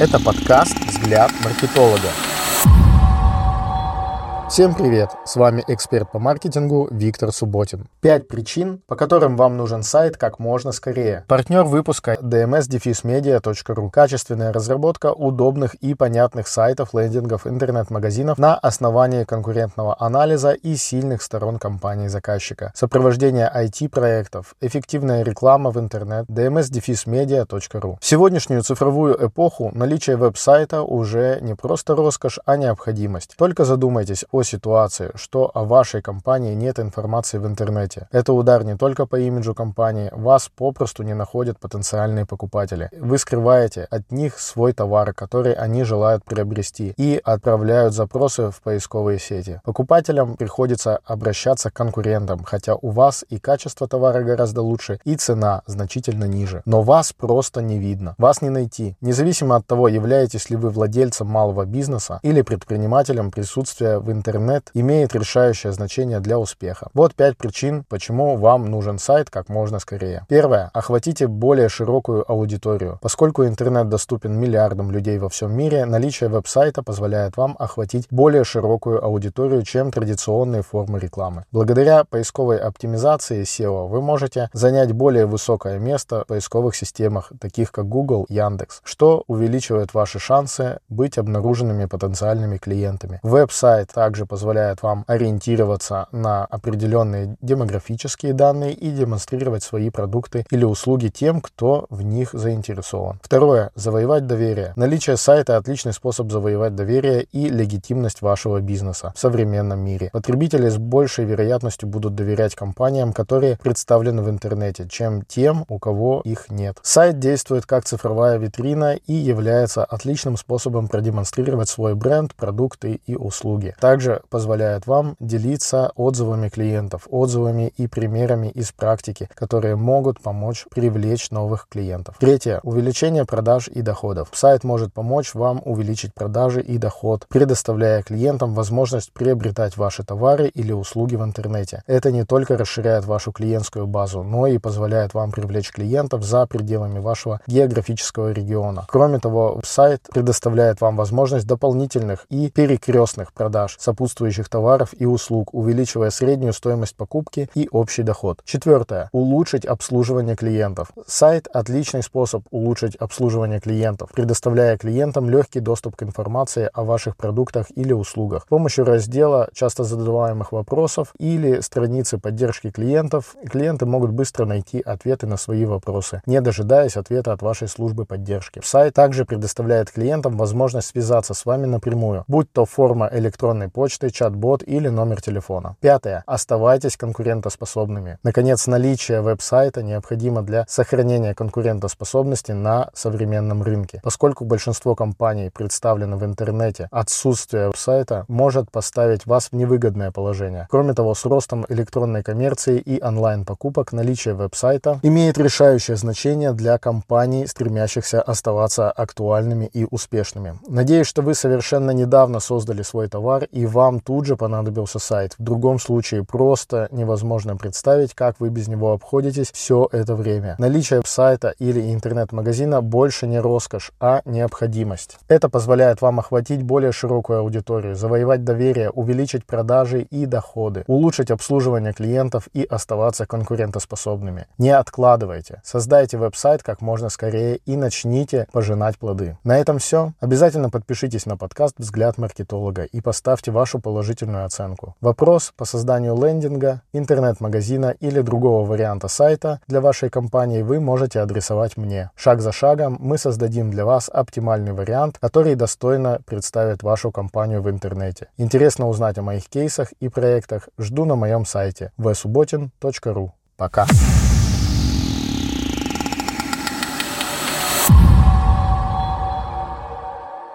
Это подкаст «Взгляд маркетолога». Всем привет! С вами эксперт по маркетингу Виктор Субботин. Пять причин, по которым вам нужен сайт как можно скорее. Партнер выпуска dms-media.ru. Качественная разработка удобных и понятных сайтов, лендингов, интернет-магазинов на основании конкурентного анализа и сильных сторон компании-заказчика. Сопровождение IT-проектов, эффективная реклама в интернет dms-media.ru. В сегодняшнюю цифровую эпоху наличие веб-сайта уже не просто роскошь, а необходимость. Только задумайтесь о ситуации, что о вашей компании нет информации в интернете. Это удар не только по имиджу компании, вас попросту не находят потенциальные покупатели. Вы скрываете от них свой товар, который они желают приобрести, и отправляют запросы в поисковые сети. Покупателям приходится обращаться к конкурентам, хотя у вас и качество товара гораздо лучше, и цена значительно ниже. Но вас просто не видно. Вас не найти. Независимо от того, являетесь ли вы владельцем малого бизнеса или предпринимателем, присутствие в интернете интернет имеет решающее значение для успеха. Вот пять причин, почему вам нужен сайт как можно скорее. Первое. Охватите более широкую аудиторию. Поскольку интернет доступен миллиардам людей во всем мире, наличие веб-сайта позволяет вам охватить более широкую аудиторию, чем традиционные формы рекламы. Благодаря поисковой оптимизации SEO вы можете занять более высокое место в поисковых системах, таких как Google, Яндекс, что увеличивает ваши шансы быть обнаруженными потенциальными клиентами. Веб-сайт также также позволяет вам ориентироваться на определенные демографические данные и демонстрировать свои продукты или услуги тем, кто в них заинтересован. Второе. Завоевать доверие. Наличие сайта – отличный способ завоевать доверие и легитимность вашего бизнеса в современном мире. Потребители с большей вероятностью будут доверять компаниям, которые представлены в интернете, чем тем, у кого их нет. Сайт действует как цифровая витрина и является отличным способом продемонстрировать свой бренд, продукты и услуги. Также также позволяет вам делиться отзывами клиентов, отзывами и примерами из практики, которые могут помочь привлечь новых клиентов. Третье. Увеличение продаж и доходов. Сайт может помочь вам увеличить продажи и доход, предоставляя клиентам возможность приобретать ваши товары или услуги в интернете. Это не только расширяет вашу клиентскую базу, но и позволяет вам привлечь клиентов за пределами вашего географического региона. Кроме того, сайт предоставляет вам возможность дополнительных и перекрестных продаж сопутствующих товаров и услуг, увеличивая среднюю стоимость покупки и общий доход. Четвертое. Улучшить обслуживание клиентов. Сайт – отличный способ улучшить обслуживание клиентов, предоставляя клиентам легкий доступ к информации о ваших продуктах или услугах. С помощью раздела часто задаваемых вопросов или страницы поддержки клиентов клиенты могут быстро найти ответы на свои вопросы, не дожидаясь ответа от вашей службы поддержки. Сайт также предоставляет клиентам возможность связаться с вами напрямую, будь то форма электронной почты, почты, чат-бот или номер телефона. Пятое. Оставайтесь конкурентоспособными. Наконец, наличие веб-сайта необходимо для сохранения конкурентоспособности на современном рынке. Поскольку большинство компаний представлены в интернете, отсутствие веб-сайта может поставить вас в невыгодное положение. Кроме того, с ростом электронной коммерции и онлайн-покупок наличие веб-сайта имеет решающее значение для компаний, стремящихся оставаться актуальными и успешными. Надеюсь, что вы совершенно недавно создали свой товар и вам тут же понадобился сайт. В другом случае просто невозможно представить, как вы без него обходитесь все это время. Наличие сайта или интернет-магазина больше не роскошь, а необходимость. Это позволяет вам охватить более широкую аудиторию, завоевать доверие, увеличить продажи и доходы, улучшить обслуживание клиентов и оставаться конкурентоспособными. Не откладывайте. Создайте веб-сайт как можно скорее и начните пожинать плоды. На этом все. Обязательно подпишитесь на подкаст «Взгляд маркетолога» и поставьте вашу положительную оценку. Вопрос по созданию лендинга, интернет-магазина или другого варианта сайта для вашей компании вы можете адресовать мне. Шаг за шагом мы создадим для вас оптимальный вариант, который достойно представит вашу компанию в интернете. Интересно узнать о моих кейсах и проектах? Жду на моем сайте vsubotin.ru. Пока!